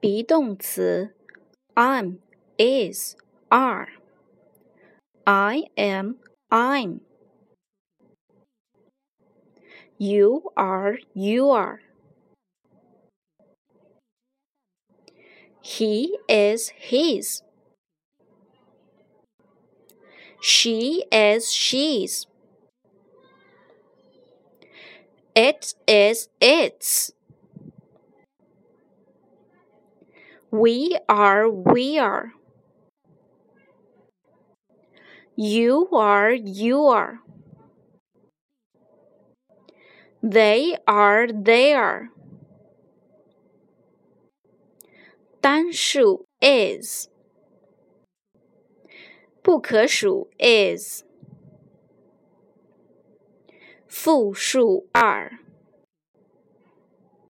be 动词，I'm、is、are。I am, I'm. You are, you are. He is, his. She is, she's. It is, it's. We are where. You are you're. They are they're. 单数 is，不可数 are.